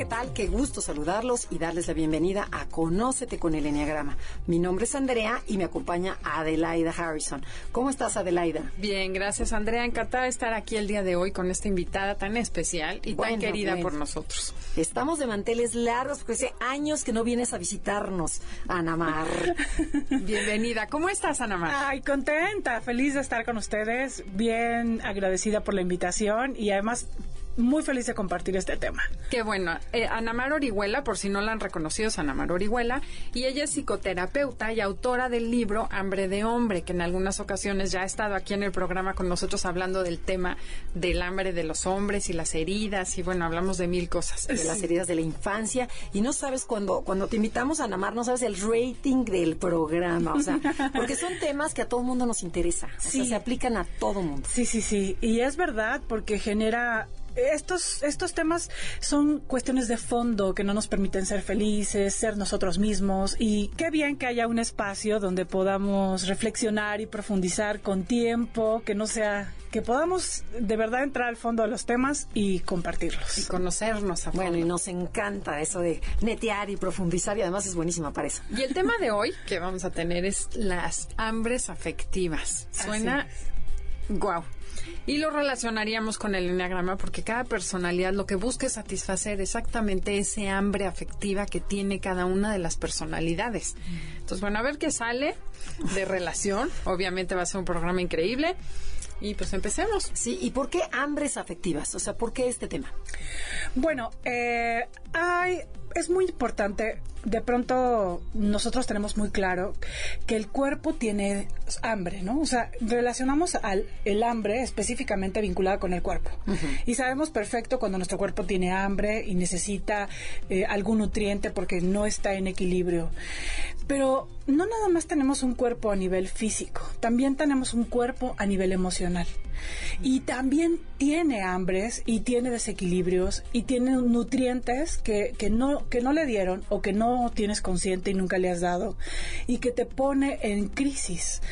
¿Qué tal? Qué gusto saludarlos y darles la bienvenida a Conócete con el Enneagrama. Mi nombre es Andrea y me acompaña Adelaida Harrison. ¿Cómo estás, Adelaida? Bien, gracias, Andrea. Encantada de estar aquí el día de hoy con esta invitada tan especial y tan querida por nosotros. Estamos de manteles largos porque hace años que no vienes a visitarnos, Anamar. Bienvenida. ¿Cómo estás, Anamar? Ay, contenta, feliz de estar con ustedes, bien agradecida por la invitación y además muy feliz de compartir este tema. Qué bueno. Eh, Anamar Orihuela, por si no la han reconocido, es Anamar Orihuela, y ella es psicoterapeuta y autora del libro Hambre de Hombre, que en algunas ocasiones ya ha estado aquí en el programa con nosotros hablando del tema del hambre de los hombres y las heridas, y bueno, hablamos de mil cosas. De las heridas de la infancia, y no sabes cuando, cuando te invitamos a Anamar, no sabes el rating del programa, o sea, porque son temas que a todo mundo nos interesa, o sea, se aplican a todo mundo. Sí, sí, sí, y es verdad porque genera estos, estos temas son cuestiones de fondo que no nos permiten ser felices, ser nosotros mismos y qué bien que haya un espacio donde podamos reflexionar y profundizar con tiempo, que no sea, que podamos de verdad entrar al fondo de los temas y compartirlos. Y conocernos a fondo. Bueno, y nos encanta eso de netear y profundizar y además es buenísima para eso. Y el tema de hoy que vamos a tener es las hambres afectivas. Suena Guau. Y lo relacionaríamos con el enneagrama porque cada personalidad lo que busca es satisfacer exactamente ese hambre afectiva que tiene cada una de las personalidades. Entonces, bueno, a ver qué sale de relación. Obviamente va a ser un programa increíble. Y pues empecemos. Sí, ¿y por qué hambres afectivas? O sea, ¿por qué este tema? Bueno, eh, hay, es muy importante de pronto nosotros tenemos muy claro que el cuerpo tiene hambre, ¿no? O sea, relacionamos al el hambre específicamente vinculada con el cuerpo. Y sabemos perfecto cuando nuestro cuerpo tiene hambre y necesita eh, algún nutriente porque no está en equilibrio. Pero no nada más tenemos un cuerpo a nivel físico, también tenemos un cuerpo a nivel emocional. Y también tiene hambres y tiene desequilibrios y tiene nutrientes que, que, no, que no le dieron o que no tienes consciente y nunca le has dado y que te pone en crisis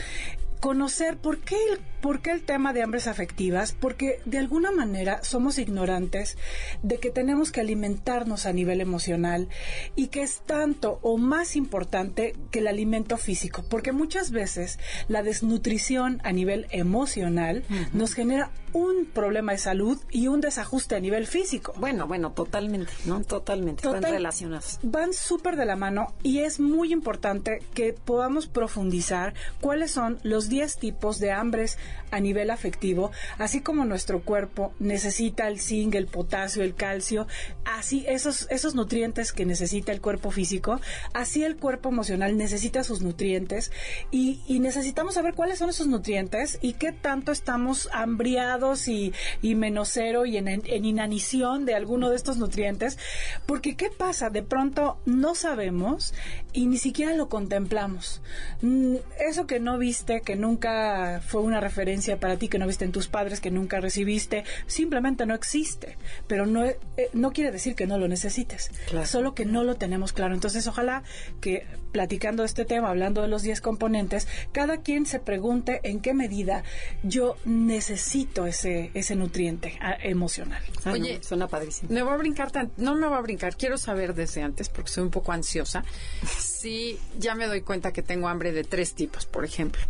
conocer por qué, el, por qué el tema de hambres afectivas, porque de alguna manera somos ignorantes de que tenemos que alimentarnos a nivel emocional y que es tanto o más importante que el alimento físico, porque muchas veces la desnutrición a nivel emocional nos genera un problema de salud y un desajuste a nivel físico. Bueno, bueno, totalmente, ¿no? Totalmente, van relacionados. Van súper de la mano y es muy importante que podamos profundizar cuáles son los 10 tipos de hambres a nivel afectivo, así como nuestro cuerpo necesita el zinc, el potasio, el calcio, así esos, esos nutrientes que necesita el cuerpo físico, así el cuerpo emocional necesita sus nutrientes y, necesitamos saber cuáles son esos nutrientes y qué tanto estamos hambriados y, y menos cero y en, en inanición de alguno de estos nutrientes, porque ¿qué pasa? De pronto no sabemos y ni siquiera lo contemplamos. Mm, eso que no viste, que nunca fue una referencia para ti, que no viste en tus padres, que nunca recibiste, simplemente no existe. Pero no, eh, no quiere decir que no lo necesites, solo que no lo tenemos claro. Entonces, ojalá que platicando este tema, hablando de los 10 componentes, cada quien se pregunte en qué medida yo necesito ese, ese nutriente ah, emocional. Oye, suena padrísimo. Me voy a brincar, no me voy a brincar, quiero saber desde antes, porque soy un poco ansiosa, si ya me doy cuenta que tengo hambre de tres tipos, por ejemplo.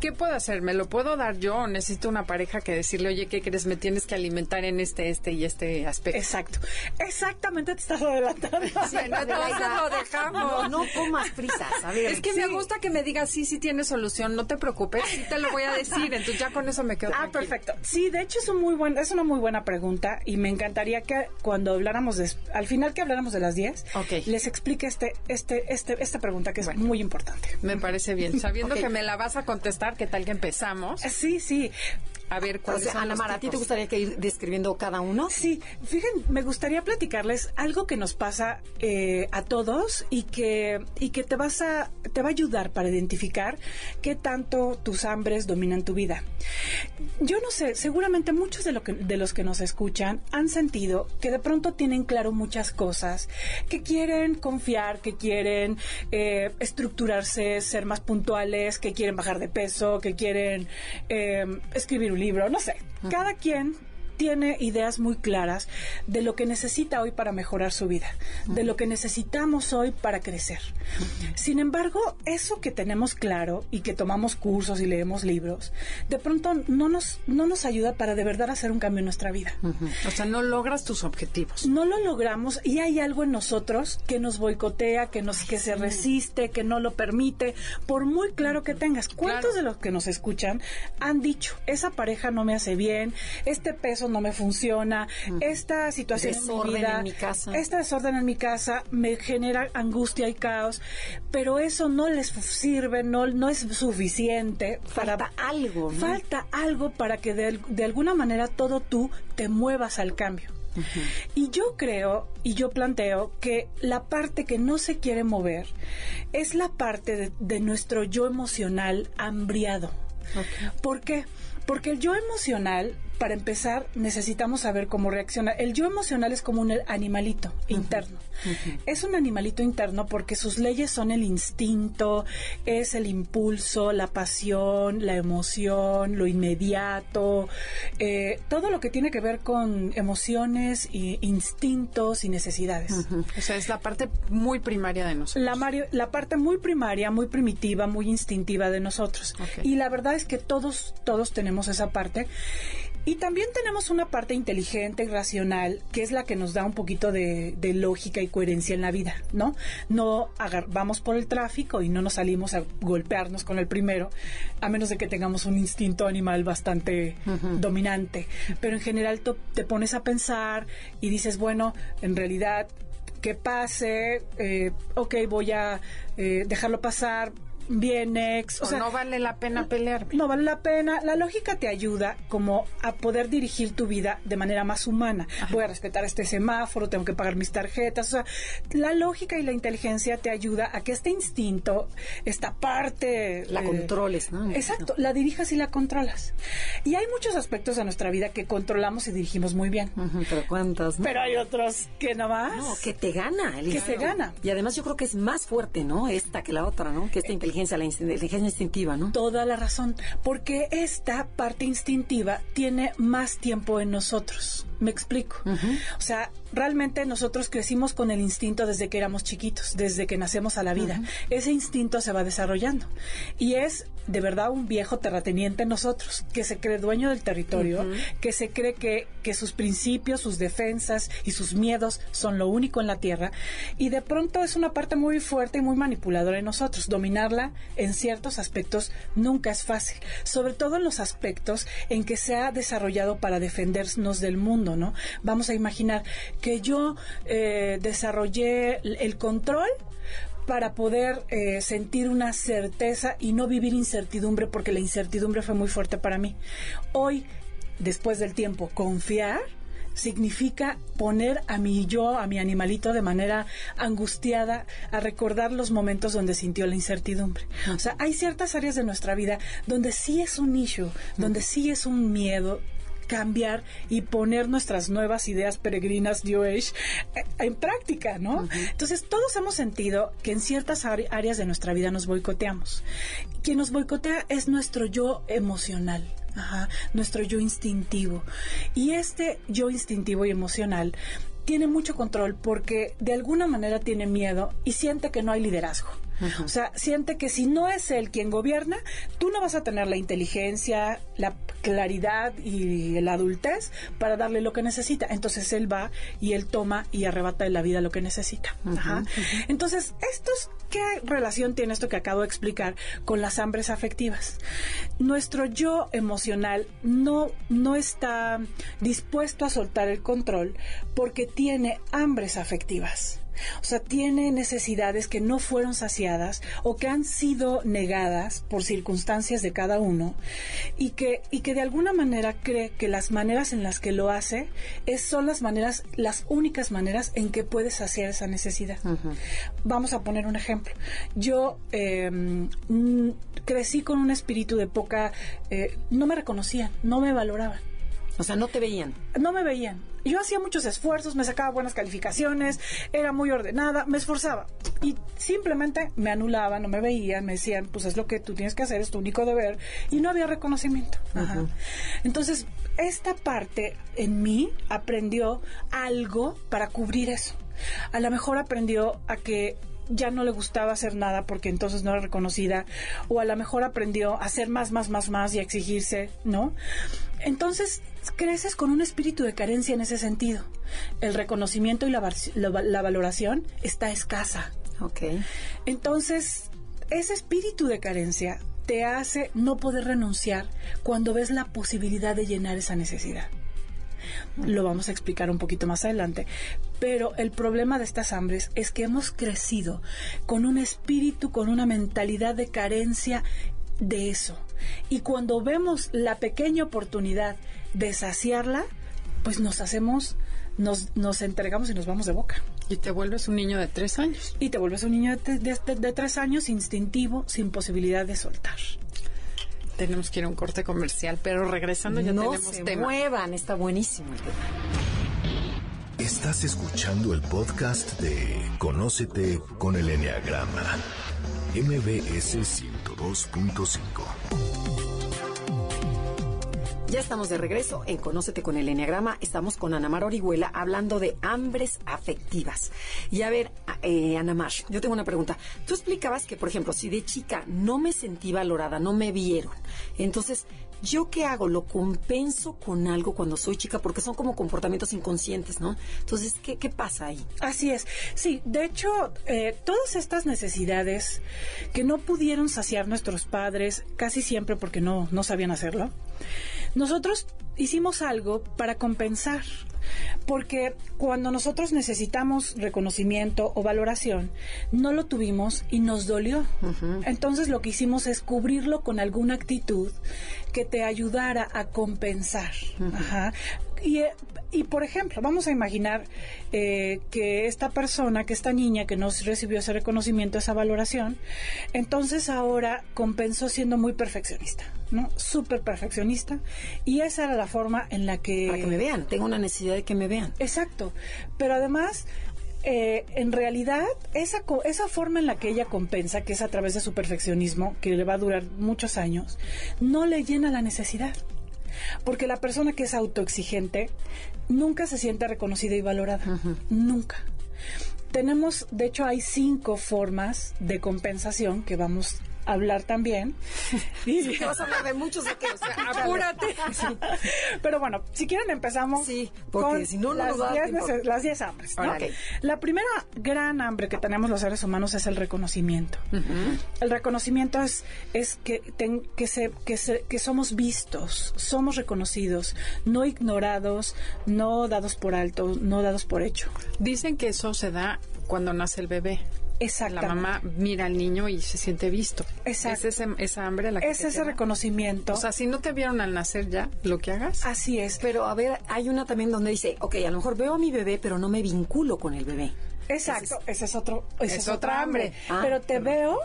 ¿Qué puedo hacer? ¿Me lo puedo dar yo o necesito una pareja que decirle, oye, ¿qué crees? Me tienes que alimentar en este, este y este aspecto? Exacto. Exactamente te estás adelantando. Sí, entonces lo dejamos. No, comas prisas. A ver, es que me gusta que me digas, sí, sí tienes solución, no te preocupes, sí te lo voy a decir. Entonces ya con eso me quedo Ah, perfecto. Sí, de hecho es, un muy buen, es una muy buena pregunta y me encantaría que cuando habláramos de, al final que habláramos de las 10, les explique este, este, este, esta pregunta que es muy importante. Me parece bien. Sabiendo que me la vas a contestar, ¿qué tal que empezamos? Sí, sí. A ver cuáles son Ana los Mara, ¿a ti te gustaría que ir describiendo cada uno? Sí, fíjense, me gustaría platicarles algo que nos pasa eh, a todos y que y que te vas a te va a ayudar para identificar qué tanto tus hambres dominan tu vida. Yo no sé, seguramente muchos de, lo que, de los que nos escuchan han sentido que de pronto tienen claro muchas cosas, que quieren confiar, que quieren eh, estructurarse, ser más puntuales, que quieren bajar de peso, que quieren eh, escribir un libro, no sé. Cada quien tiene ideas muy claras de lo que necesita hoy para mejorar su vida, de lo que necesitamos hoy para crecer. Sin embargo, eso que tenemos claro y que tomamos cursos y leemos libros, de pronto no nos, no nos ayuda para de verdad hacer un cambio en nuestra vida. O sea, no logras tus objetivos. No lo logramos y hay algo en nosotros que nos boicotea, que nos que se resiste, que no lo permite, por muy claro que tengas. ¿Cuántos Claro. de los que nos escuchan han dicho, esa pareja no me hace bien, este peso no me funciona, esta situación Desorden en mi vida, en mi casa. este desorden en mi casa me genera angustia y caos, pero eso no les sirve, no, no es suficiente para Falta algo, ¿no? falta algo para que de, de alguna manera todo tú te muevas al cambio. Y yo creo y yo planteo que la parte que no se quiere mover es la parte de, de nuestro yo emocional hambriado. ¿Por qué? Porque el yo emocional, para empezar, necesitamos saber cómo reacciona. El yo emocional es como un animalito interno. Es un animalito interno porque sus leyes son el instinto, es el impulso, la pasión, la emoción, lo inmediato, eh, todo lo que tiene que ver con emociones, instintos y necesidades. O sea, es la parte muy primaria de nosotros. La, Mario- la parte muy primaria, muy primitiva, muy instintiva de nosotros. Y la verdad es que todos, todos tenemos esa parte. Y también tenemos una parte inteligente y racional, que es la que nos da un poquito de, de lógica y coherencia en la vida, ¿no? No vamos por el tráfico y no nos salimos a golpearnos con el primero, a menos de que tengamos un instinto animal bastante dominante. Pero en general te pones a pensar y dices, bueno, en realidad que pase, eh, ok, voy a eh, dejarlo pasar, bien ex, O, o sea, no vale la pena pelear. no vale la pena. La lógica te ayuda como a poder dirigir tu vida de manera más humana. Voy a respetar este semáforo, tengo que pagar mis tarjetas. O sea, la lógica y la inteligencia te ayuda a que este instinto, esta parte... La eh, controles, ¿no? Exacto, la dirijas y la controlas. Y hay muchos aspectos de nuestra vida que controlamos y dirigimos muy bien. Pero cuántas, ¿no? Pero hay otros que no más. No, que te gana. el Que instinto. te gana. Y además yo creo que es más fuerte, ¿no? Esta que la otra, ¿no? Que esta inteligencia, la inteligencia instintiva, ¿no? Toda la razón, porque esta parte instintiva tiene más tiempo en nosotros. ¿Me explico? O sea, realmente nosotros crecimos con el instinto desde que éramos chiquitos, desde que nacemos a la vida. Ese instinto se va desarrollando y es de verdad un viejo terrateniente en nosotros, que se cree dueño del territorio, que se cree que, que sus principios, sus defensas y sus miedos son lo único en la tierra y de pronto es una parte muy fuerte y muy manipuladora en nosotros. Dominarla en ciertos aspectos nunca es fácil, sobre todo en los aspectos en que se ha desarrollado para defendernos del mundo, ¿no? Vamos a imaginar que yo eh, desarrollé el- control para poder eh, sentir una certeza y no vivir incertidumbre porque la incertidumbre fue muy fuerte para mí. Hoy, después del tiempo, confiar significa poner a mi yo, a mi animalito de manera angustiada a recordar los momentos donde sintió la incertidumbre. O sea, hay ciertas áreas de nuestra vida donde sí es un issue, donde sí es un miedo cambiar y poner nuestras nuevas ideas peregrinas New Age eh, en práctica, ¿no? Entonces, todos hemos sentido que en ciertas áreas de nuestra vida nos boicoteamos. Quien nos boicotea es nuestro yo emocional. Ajá, nuestro yo instintivo. Y este yo instintivo y emocional tiene mucho control porque de alguna manera tiene miedo y siente que no hay liderazgo. O sea, siente que si no es él quien gobierna, tú no vas a tener la inteligencia, la claridad y la adultez para darle lo que necesita. Entonces él va y él toma y arrebata de la vida lo que necesita. Ajá. Entonces, esto es- ¿qué relación tiene esto que acabo de explicar con las hambres afectivas? Nuestro yo emocional no, no está dispuesto a soltar el control porque tiene hambres afectivas. O sea, tiene necesidades que no fueron saciadas o que han sido negadas por circunstancias de cada uno y que, y que de alguna manera cree que las maneras en las que lo hace es, son las maneras, las únicas maneras en que puede saciar esa necesidad. Vamos a poner un ejemplo. Yo em, crecí con un espíritu de poca, eh, no me reconocían, no me valoraban. O sea, no te veían. No me veían. Yo hacía muchos esfuerzos, me sacaba buenas calificaciones, era muy ordenada, me esforzaba. Y simplemente me anulaban, no me veían, me decían, pues es lo que tú tienes que hacer, es tu único deber. Y no había reconocimiento. Entonces, esta parte en mí aprendió algo para cubrir eso. A lo mejor aprendió a que ya no le gustaba hacer nada porque entonces no era reconocida, o a lo mejor aprendió a hacer más, más, más, más y a exigirse, ¿no? Entonces creces con un espíritu de carencia en ese sentido. El reconocimiento y la, valoración está escasa. Ok. Entonces, ese espíritu de carencia te hace no poder renunciar cuando ves la posibilidad de llenar esa necesidad. Lo vamos a explicar un poquito más adelante. Pero el problema de estas hambres es que hemos crecido con un espíritu, con una mentalidad de carencia de eso. Y cuando vemos la pequeña oportunidad de saciarla, pues nos hacemos, nos, nos entregamos y nos vamos de boca. Y te vuelves un niño de tres años. Y te vuelves un niño de, de, tres años instintivo, sin posibilidad de soltar. Tenemos que ir a un corte comercial, pero regresando ya no tenemos se muevan, está buenísimo el tema. Estás escuchando el podcast de Conócete con el Enneagrama, MBS 102.5. Ya estamos de regreso en Conócete con el Enneagrama. Estamos con Ana Mar Orihuela hablando de hambres afectivas. Y a ver, eh, Ana Mar, yo tengo una pregunta. Tú explicabas que, por ejemplo, si de chica no me sentí valorada, no me vieron, entonces ¿Yo qué hago? Lo compenso con algo cuando soy chica porque son como comportamientos inconscientes, ¿no? Entonces, ¿qué, qué pasa ahí? Así es. Sí, de hecho, eh, todas estas necesidades que no pudieron saciar nuestros padres, casi siempre porque no, no sabían hacerlo, nosotros hicimos algo para compensar. Porque cuando nosotros necesitamos reconocimiento o valoración, no lo tuvimos y nos dolió. Entonces lo que hicimos es cubrirlo con alguna actitud que te ayudara a compensar. Y, eh, y, por ejemplo, vamos a imaginar eh, que esta persona, que esta niña que no recibió ese reconocimiento, esa valoración, entonces ahora compensó siendo muy perfeccionista. ¿No? Súper perfeccionista. Y esa era la forma en la que... Para que me vean, tengo una necesidad de que me vean. Exacto. Pero además... Eh, en realidad, esa, esa forma en la que ella compensa, que es a través de su perfeccionismo, que le va a durar muchos años, no le llena la necesidad. Porque la persona que es autoexigente nunca se siente reconocida y valorada. Nunca. Tenemos, de hecho, hay cinco formas de compensación que vamos hablar también. Y vas a hablar de muchos de que, apúrate. Pero bueno, si quieren empezamos sí, porque si no, no las 10 hambres. La primera gran hambre que tenemos los seres humanos es el reconocimiento. El reconocimiento es, es que, que, se, que, se, que somos vistos, somos reconocidos, no ignorados, no dados por alto, no dados por hecho. Dicen que eso se da cuando nace el bebé. Exacto. La mamá mira al niño y se siente visto. Exacto. Es esa hambre la que Es ese reconocimiento. O sea, si no te vieron al nacer ya, lo que hagas. Así es. Pero a ver, hay una también donde dice, ok, a lo mejor veo a mi bebé, pero no me vinculo con el bebé. Exacto. Ese es, otro, ese es, otra hambre. Ah, pero te veo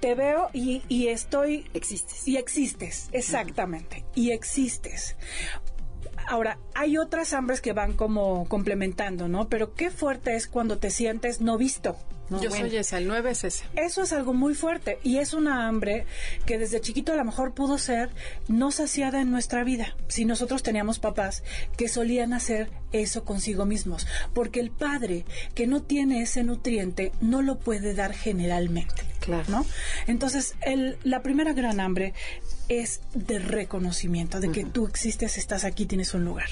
te veo y, y, estoy... Existes. Y existes, exactamente. Y existes. Ahora, hay otras hambres que van como complementando, ¿no? Pero qué fuerte es cuando te sientes no visto. Yo soy esa, el 9 es ese. Eso es algo muy fuerte y es una hambre que desde chiquito a lo mejor pudo ser no saciada en nuestra vida. Si nosotros teníamos papás que solían hacer eso consigo mismos, porque el padre que no tiene ese nutriente no lo puede dar generalmente. Claro. ¿no? Entonces, el, la primera gran hambre es de reconocimiento, de que tú existes, estás aquí, tienes un lugar.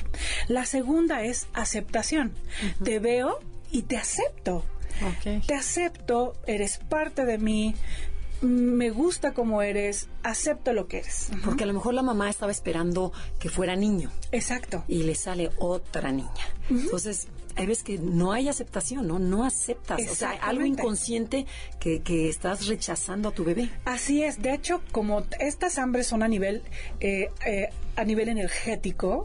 La segunda es aceptación. Te veo y te acepto. Te acepto, eres parte de mí, me gusta como eres, acepto lo que eres. Porque a lo mejor la mamá estaba esperando que fuera niño. Exacto. Y le sale otra niña. Entonces, hay veces que no hay aceptación, ¿no? No aceptas. O sea, algo inconsciente que, que, estás rechazando a tu bebé. Así es. De hecho, como estas hambres son a nivel, eh, eh, a nivel energético,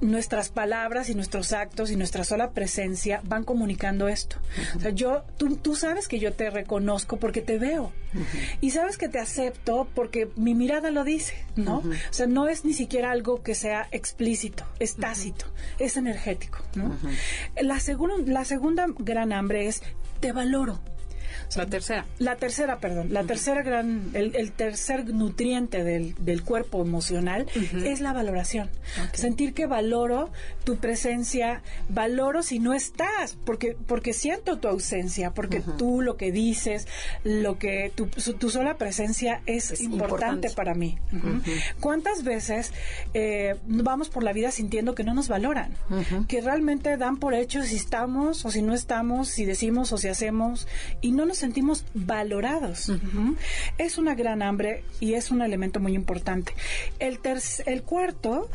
nuestras palabras y nuestros actos y nuestra sola presencia van comunicando esto. O sea, yo, tú, tú sabes que yo te reconozco porque te veo. Y sabes que te acepto porque mi mirada lo dice, ¿no? O sea, no es ni siquiera algo que sea explícito, es tácito, es energético, ¿no? La, la segunda gran hambre es te valoro. La tercera. La tercera, perdón. La tercera gran, el, tercer nutriente del, del cuerpo emocional es la valoración. Sentir que valoro tu presencia, valoro si no estás, porque, porque siento tu ausencia, porque tú lo que dices, lo que tu, tu sola presencia es, importante, para mí. ¿Cuántas veces eh, vamos por la vida sintiendo que no nos valoran? Que realmente dan por hecho si estamos o si no estamos, si decimos o si hacemos, y no nos sentimos valorados. Es una gran hambre y es un elemento muy importante. El, el cuarto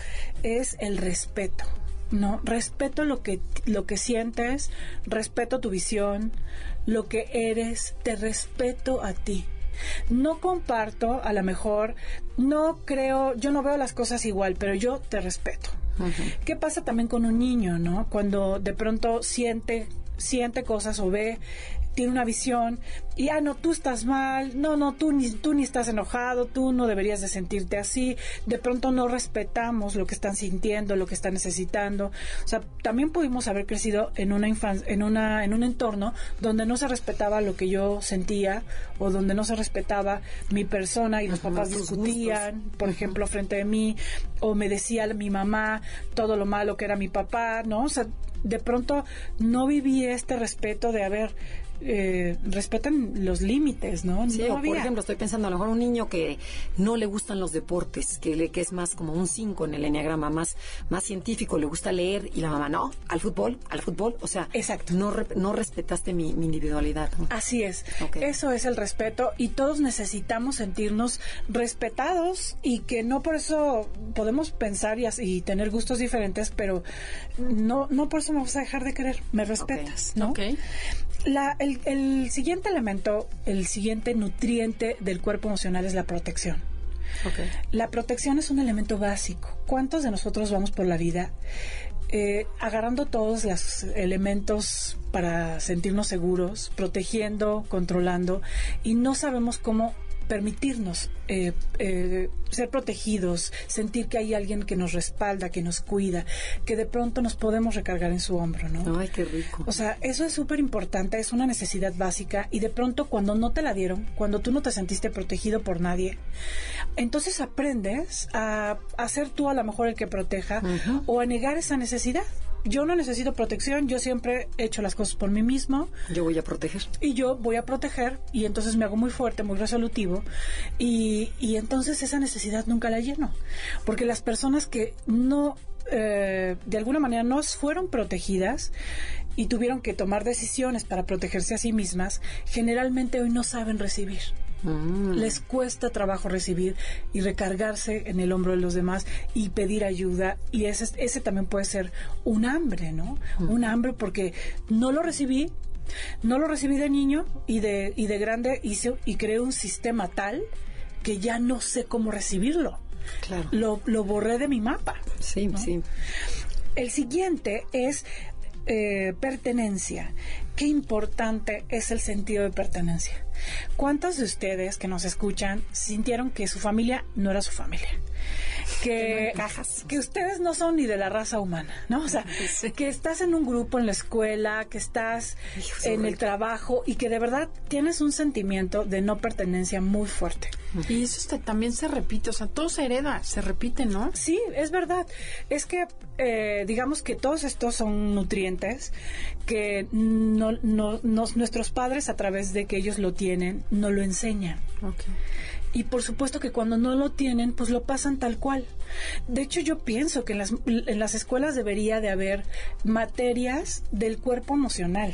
es el respeto. No, respeto lo que lo que sientes, respeto tu visión, lo que eres, te respeto a ti. No comparto, a lo mejor, no creo, yo no veo las cosas igual, pero yo te respeto. ¿Qué pasa también con un niño, no? Cuando de pronto siente siente cosas o ve tiene una visión y, ah, no, tú estás mal, no, no, tú ni, tú ni estás enojado, tú no deberías de sentirte así, de pronto no respetamos lo que están sintiendo, lo que están necesitando. O sea, también pudimos haber crecido en una infancia, en una, en un entorno donde no se respetaba lo que yo sentía o donde no se respetaba mi persona y los papás discutían, por ejemplo, frente de mí, o me decía mi mamá todo lo malo que era mi papá, ¿no? O sea, de pronto no viví este respeto de haber eh, respetan los límites, ¿no? Sí, por ejemplo, estoy pensando a lo mejor un niño que no le gustan los deportes, que, le, que es más como un 5 en el enneagrama, más, más científico, le gusta leer y la mamá, no, al fútbol, al fútbol, o sea, Exacto. No, no respetaste mi, individualidad. Así es, eso es el respeto y todos necesitamos sentirnos respetados y que no por eso podemos pensar y, y tener gustos diferentes, pero no, no por eso me vas a dejar de querer, me respetas, ¿no? La, el, siguiente elemento, el siguiente nutriente del cuerpo emocional es la protección. La protección es un elemento básico. ¿Cuántos de nosotros vamos por la vida eh, agarrando todos los elementos para sentirnos seguros, protegiendo, controlando, y no sabemos cómo permitirnos eh, eh, ser protegidos, sentir que hay alguien que nos respalda, que nos cuida, que de pronto nos podemos recargar en su hombro, ¿no? Ay, qué rico. O sea, eso es súper importante, es una necesidad básica y de pronto cuando no te la dieron, cuando tú no te sentiste protegido por nadie, entonces aprendes a, a ser tú a lo mejor el que proteja o a negar esa necesidad yo no necesito protección, yo siempre he hecho las cosas por mí mismo. Yo voy a proteger. Y yo voy a proteger y entonces me hago muy fuerte, muy resolutivo y, y entonces esa necesidad nunca la lleno. Porque las personas que no, eh, de alguna manera no fueron protegidas y tuvieron que tomar decisiones para protegerse a sí mismas, generalmente hoy no saben recibir. Mm. Les cuesta trabajo recibir y recargarse en el hombro de los demás y pedir ayuda. Y ese, ese también puede ser un hambre, ¿no? Mm. Un hambre porque no lo recibí, no lo recibí de niño y de, y de grande hice, y creé un sistema tal que ya no sé cómo recibirlo. Claro. Lo, lo borré de mi mapa. Sí, sí. El siguiente es eh, pertenencia. Qué importante es el sentido de pertenencia. ¿Cuántos de ustedes que nos escuchan sintieron que su familia no era su familia? Que, que ustedes no son ni de la raza humana, ¿no? O sea, que estás en un grupo en la escuela, que estás en el trabajo y que de verdad tienes un sentimiento de no pertenencia muy fuerte. Y eso también se repite, o sea, todo se hereda, se repite, ¿no? Sí, es verdad. Es que, eh, digamos que todos estos son nutrientes que no, no, nuestros padres, a través de que ellos lo tienen, no lo enseñan. Okay y por supuesto que cuando no lo tienen, pues lo pasan tal cual. De hecho, yo pienso que en las, en las escuelas debería de haber materias del cuerpo emocional.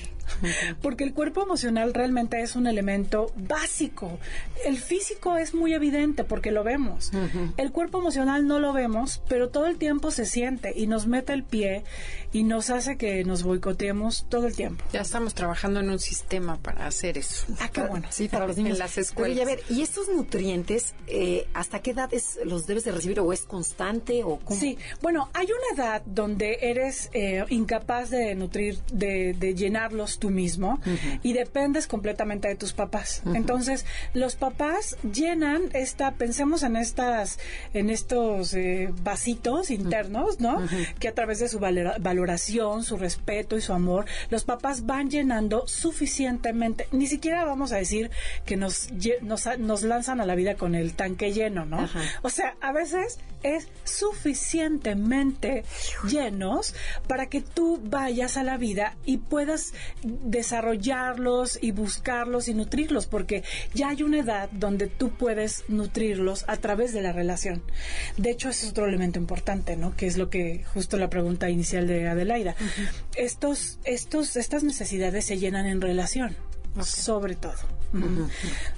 Porque el cuerpo emocional realmente es un elemento básico. El físico es muy evidente porque lo vemos. El cuerpo emocional no lo vemos, pero todo el tiempo se siente y nos mete el pie y nos hace que nos boicoteemos todo el tiempo. Ya estamos trabajando en un sistema para hacer eso. Ah, qué bueno. Sí, para los niños. En las escuelas. Pero, y a ver, ¿y estos nutrientes, eh, hasta qué edad los debes de recibir o es constante o cómo? Sí, bueno, hay una edad donde eres eh, incapaz de nutrir, de, de llenarlos tú mismo y dependes completamente de tus papás. Entonces, los papás llenan esta, pensemos en estas, en estos eh, vasitos internos, ¿no? Que a través de su valoración, su respeto y su amor, los papás van llenando suficientemente. Ni siquiera vamos a decir que nos, nos, nos lanzan a la vida con el tanque lleno, ¿no? O sea, a veces es suficientemente llenos para que tú vayas a la vida y puedas desarrollarlos y buscarlos y nutrirlos, porque ya hay una edad donde tú puedes nutrirlos a través de la relación. De hecho, ese es otro elemento importante, ¿no? Que es lo que justo la pregunta inicial de Adelaida. Estos, estos, estas necesidades se llenan en relación sobre todo.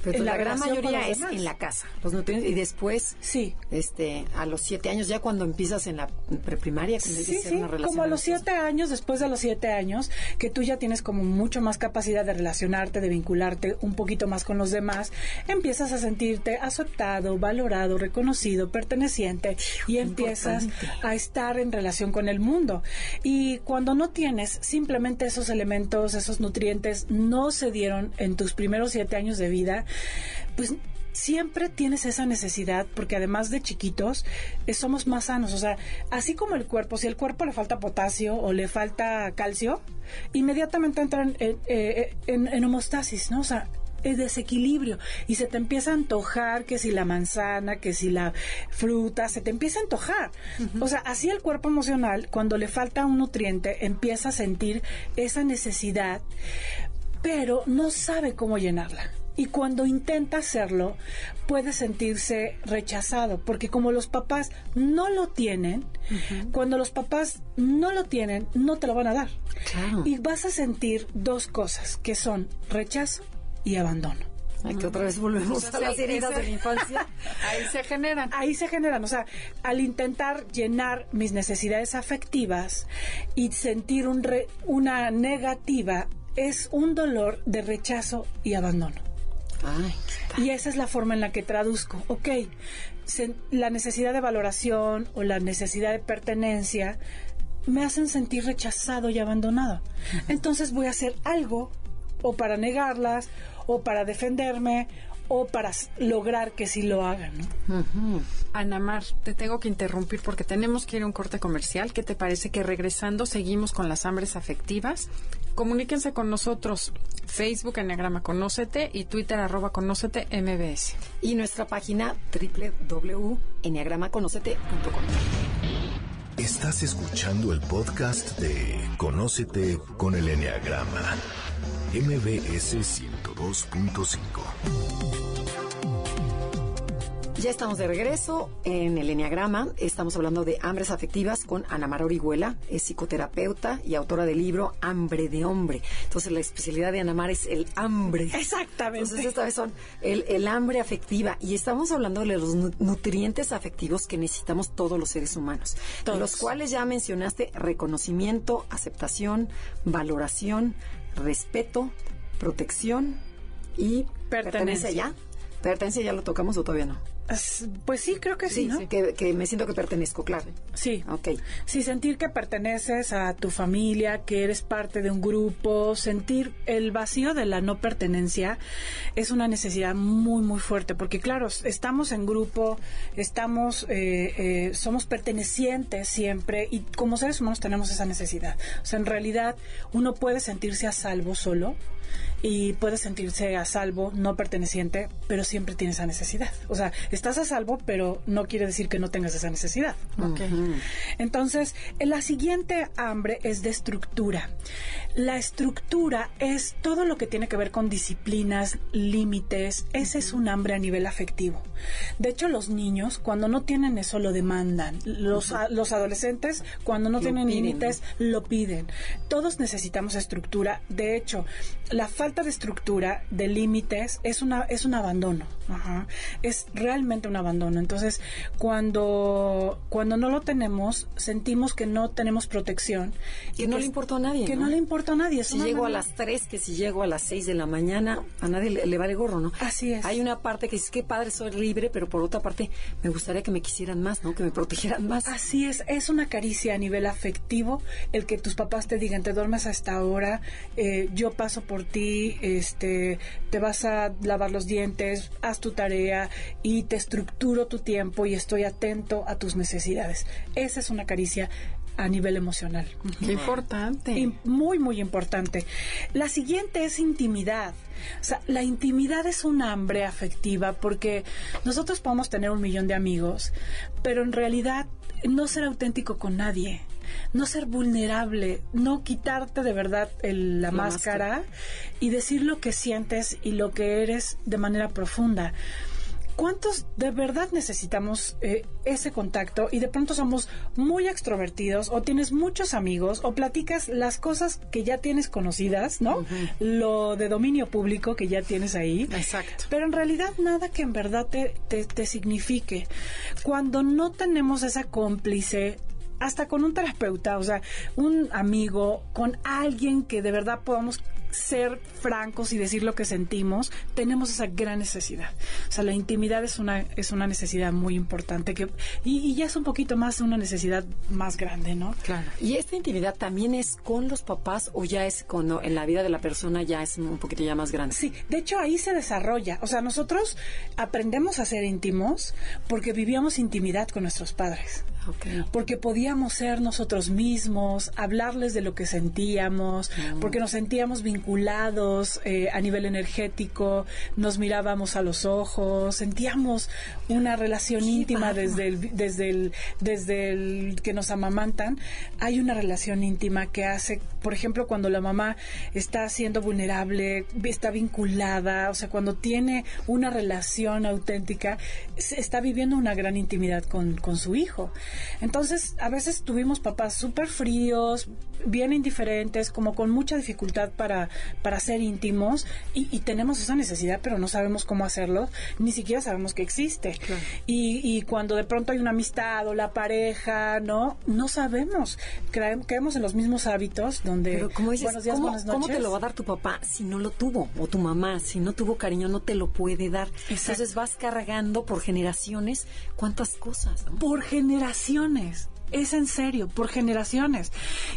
Pero la, gran mayoría es en la casa, los nutrientes, y después, sí, este, a los siete años, ya cuando empiezas en la preprimaria, sí, sí, como a los siete años, después de los siete años, que tú ya tienes como mucho más capacidad de relacionarte, de vincularte un poquito más con los demás, empiezas a sentirte aceptado, valorado, reconocido, perteneciente, y empiezas a estar en relación con el mundo. Y cuando no tienes simplemente esos elementos, esos nutrientes, no se en tus primeros siete años de vida, pues siempre tienes esa necesidad, porque además de chiquitos, eh, somos más sanos. O sea, así como el cuerpo, si el cuerpo le falta potasio o le falta calcio, inmediatamente entran en, eh, en, homostasis, ¿no? O sea, el desequilibrio y se te empieza a antojar que si la manzana, que si la fruta, se te empieza a antojar. O sea, así el cuerpo emocional, cuando le falta un nutriente, empieza a sentir esa necesidad pero no sabe cómo llenarla. Y cuando intenta hacerlo, puede sentirse rechazado, porque como los papás no lo tienen, cuando los papás no lo tienen, no te lo van a dar. Y vas a sentir dos cosas, que son rechazo y abandono. Ay, que otra vez volvemos a las heridas de la infancia. Ahí se generan. Ahí se generan. O sea, al intentar llenar mis necesidades afectivas y sentir un una negativa es un dolor de rechazo y abandono. y esa es la forma en la que traduzco. Ok, la necesidad de valoración o la necesidad de pertenencia me hacen sentir rechazado y abandonado. Entonces voy a hacer algo o para negarlas o para defenderme o para lograr que sí lo hagan. ¿no? Ana Mar, te tengo que interrumpir porque tenemos que ir a un corte comercial. ¿Qué te parece que regresando seguimos con las hambres afectivas? Comuníquense con nosotros. Facebook Enneagrama Conócete y Twitter arroba Conócete MBS. Y nuestra página www.enneagramaconocete.com. Estás escuchando el podcast de Conócete con el Enneagrama. MBS 102.5. Ya estamos de regreso en el Enneagrama. Estamos hablando de hambres afectivas con Ana Mara Orihuela, es psicoterapeuta y autora del libro Hambre de Hombre. Entonces, la especialidad de Ana Mara es el hambre. Exactamente. Entonces, esta vez son el, hambre afectiva. Y estamos hablando de los nutrientes afectivos que necesitamos todos los seres humanos. Los cuales ya mencionaste reconocimiento, aceptación, valoración, respeto, protección y pertenencia ya. ¿Pertenencia ya lo tocamos o todavía no? Pues sí, creo que sí, ¿no? Que, me siento que pertenezco, claro. Sí. Ok. Sí, sentir que perteneces a tu familia, que eres parte de un grupo, sentir el vacío de la no pertenencia es una necesidad muy, muy fuerte, porque claro, estamos en grupo, estamos, eh, eh, somos pertenecientes siempre y como seres humanos tenemos esa necesidad. O sea, en realidad uno puede sentirse a salvo solo y puede sentirse a salvo, no perteneciente, pero siempre tiene esa necesidad. O sea, estás a salvo, pero no quiere decir que no tengas esa necesidad. Entonces, la siguiente hambre es de estructura. La estructura es todo lo que tiene que ver con disciplinas, límites. Ese es un hambre a nivel afectivo. De hecho, los niños, cuando no tienen eso, lo demandan. Los, los adolescentes, cuando no tienen límites, lo piden. Todos necesitamos estructura. De hecho, la falta de estructura, de límites, es, una, es un abandono. Es realmente un abandono. Entonces, cuando, cuando no lo tenemos, sentimos que no tenemos protección. Que no le importa a nadie. Que ¿no? le importa a nadie. si llego a las 3, que si llego a las 6 de la mañana, a nadie le, vale gorro, ¿no? Así es. Hay una parte que dice, qué padre, soy libre, pero por otra parte, me gustaría que me quisieran más, ¿no? Que me protegieran más. Así es. Es una caricia a nivel afectivo el que tus papás te digan, te duermes a esta hora, eh, yo paso por ti, este, te vas a lavar los dientes, haz tu tarea y te estructuro tu tiempo y estoy atento a tus necesidades. Esa es una caricia a nivel emocional. Qué importante. muy, muy importante. La siguiente es intimidad. O sea, la intimidad es un hambre afectiva porque nosotros podemos tener un millón de amigos, pero en realidad no ser auténtico con nadie no ser vulnerable, no quitarte de verdad la, máscara, y decir lo que sientes y lo que eres de manera profunda. ¿Cuántos de verdad necesitamos eh, ese contacto y de pronto somos muy extrovertidos o tienes muchos amigos o platicas las cosas que ya tienes conocidas, ¿no? Lo de dominio público que ya tienes ahí. Exacto. Pero en realidad nada que en verdad te, te, te signifique. Cuando no tenemos esa cómplice hasta con un terapeuta, o sea, un amigo, con alguien que de verdad podamos ser francos y decir lo que sentimos, tenemos esa gran necesidad. O sea, la intimidad es una, es una necesidad muy importante que, y, ya es un poquito más una necesidad más grande, ¿no? Claro. ¿Y esta intimidad también es con los papás o ya es cuando en la vida de la persona ya es un poquito ya más grande? Sí, de hecho ahí se desarrolla. O sea, nosotros aprendemos a ser íntimos porque vivíamos intimidad con nuestros padres. Porque podíamos ser nosotros mismos, hablarles de lo que sentíamos, mm. porque nos sentíamos vinculados eh, a nivel energético, nos mirábamos a los ojos, sentíamos una relación íntima desde el, desde el, desde el que nos amamantan. Hay una relación íntima que hace, por ejemplo, cuando la mamá está siendo vulnerable, está vinculada, o sea, cuando tiene una relación auténtica, está viviendo una gran intimidad con, con su hijo. Entonces, a veces tuvimos papás súper fríos, bien indiferentes, como con mucha dificultad para, para ser íntimos y, tenemos esa necesidad, pero no sabemos cómo hacerlo, ni siquiera sabemos que existe. Y, cuando de pronto hay una amistad o la pareja, ¿no? No sabemos. Creemos en los mismos hábitos donde... Pero ¿cómo ¿cómo, te lo va a dar tu papá si no lo tuvo? O tu mamá, si no tuvo cariño, no te lo puede dar. Entonces vas cargando por generaciones cuántas cosas. Por generaciones es en serio, por generaciones.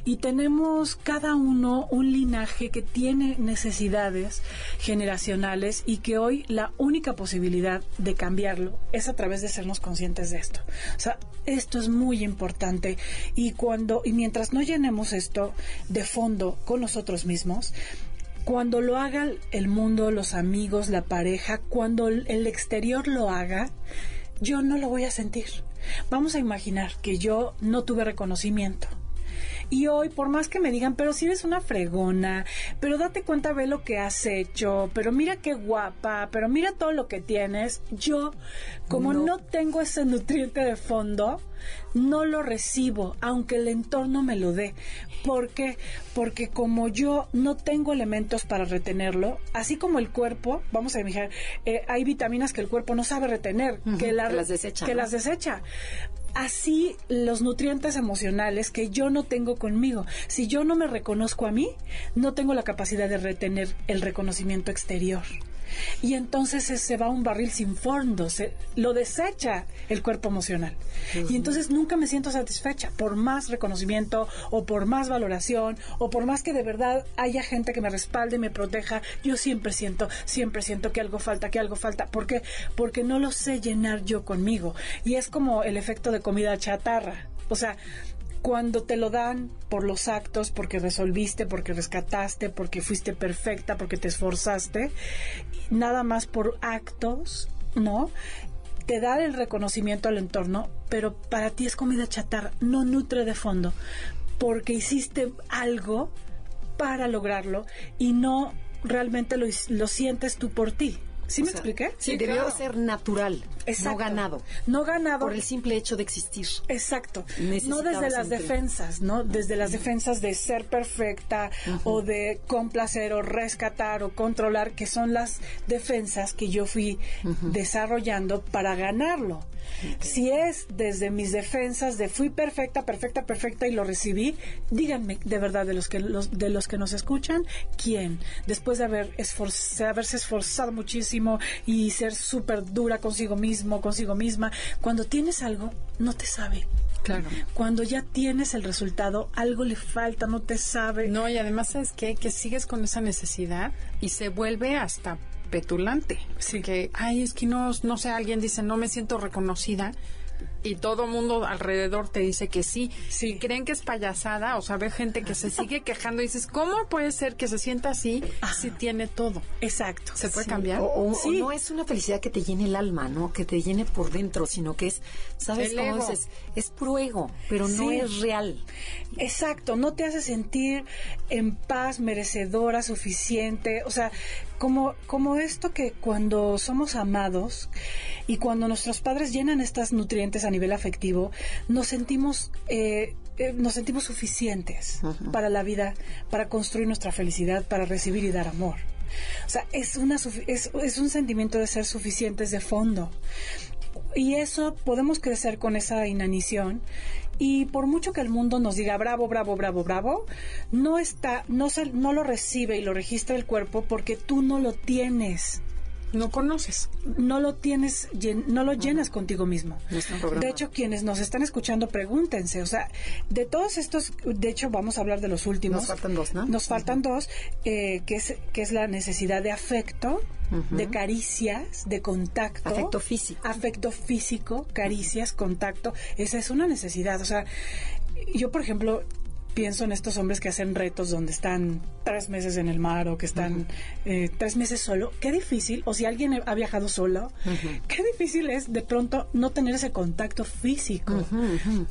Y tenemos cada uno un linaje que tiene necesidades generacionales y que hoy la única posibilidad de cambiarlo es a través de sernos conscientes de esto. O sea, esto es muy importante y cuando y mientras no llenemos esto de fondo con nosotros mismos, cuando lo haga el mundo, los amigos, la pareja, cuando el exterior lo haga, yo no lo voy a sentir. Vamos a imaginar que yo no tuve reconocimiento. Y hoy, por más que me digan, pero si eres una fregona, pero date cuenta, ve lo que has hecho, pero mira qué guapa, pero mira todo lo que tienes, yo, como no, tengo ese nutriente de fondo, no lo recibo, aunque el entorno me lo dé. ¿Por qué? Porque como yo no tengo elementos para retenerlo, así como el cuerpo, vamos a imaginar, eh, hay vitaminas que el cuerpo no sabe retener, que, las desecha. Que las desecha así los nutrientes emocionales que yo no tengo conmigo. Si yo no me reconozco a mí, no tengo la capacidad de retener el reconocimiento exterior y entonces se va a un barril sin fondo, se, lo desecha el cuerpo emocional. Y entonces nunca me siento satisfecha por más reconocimiento o por más valoración o por más que de verdad haya gente que me respalde y me proteja, yo siempre siento, siempre siento que algo falta, que algo falta. ¿Por qué? Porque no lo sé llenar yo conmigo. Y es como el efecto de comida chatarra. O sea, cuando te lo dan por los actos, porque resolviste, porque rescataste, porque fuiste perfecta, porque te esforzaste, nada más por actos, ¿no? te da el reconocimiento al entorno, pero para ti es comida chatarra, no nutre de fondo, porque hiciste algo para lograrlo y no realmente lo, lo sientes tú por ti. ¿Sí me expliqué? Sí, debió ser natural, no ganado. No ganado. Por el simple hecho de existir. Exacto. No desde las defensas, ¿no? Desde las defensas de ser perfecta o de complacer o rescatar o controlar, que son las defensas que yo fui desarrollando para ganarlo. Si es desde mis defensas de fui perfecta, perfecta, perfecta y lo recibí, díganme de verdad de los que los, de los que nos escuchan, quién después de haber haberse esforzado muchísimo y ser súper dura consigo mismo, consigo misma, cuando tienes algo no te sabe. Claro. Cuando ya tienes el resultado, algo le falta, no te sabe. No, y además es que que sigues con esa necesidad y se vuelve hasta petulante. Sí. Que, ay, es que no, no sé, alguien dice, no me siento reconocida y todo mundo alrededor te dice que sí. Si creen que es payasada, o sea, ve gente que se sigue quejando y dices, ¿cómo puede ser que se sienta así si tiene todo? Exacto. ¿Se puede cambiar? O, no es una felicidad que te llene el alma, ¿no? Que te llene por dentro, sino que es, ¿sabes cómo dices? Es puro ego, pero no es real. Exacto, no te hace sentir en paz, merecedora, suficiente. O sea, como, como esto que cuando somos amados y cuando nuestros padres llenan estas nutrientes a nivel afectivo, nos sentimos, eh, eh, nos sentimos suficientes para la vida, para construir nuestra felicidad, para recibir y dar amor. O sea, es, una, es, es un sentimiento de ser suficientes de fondo. Y eso podemos crecer con esa inanición y por mucho que el mundo nos diga bravo, bravo, bravo, bravo, no está, no se, no lo recibe y lo registra el cuerpo porque tú no lo tienes. No conoces. No lo tienes, no lo llenas contigo mismo. de hecho, quienes nos están escuchando, pregúntense. O sea, de todos estos, de hecho, vamos a hablar de los últimos. Nos faltan dos, ¿no? Nos faltan dos, eh, que, es, que es la necesidad de afecto, de caricias, de contacto. Afecto físico. Afecto físico, caricias, contacto. Esa es una necesidad. O sea, yo, por ejemplo, pienso en estos hombres que hacen retos donde están tres meses en el mar o que están eh, tres meses solo. Qué difícil, o si alguien ha viajado solo, qué difícil es de pronto no tener ese contacto físico.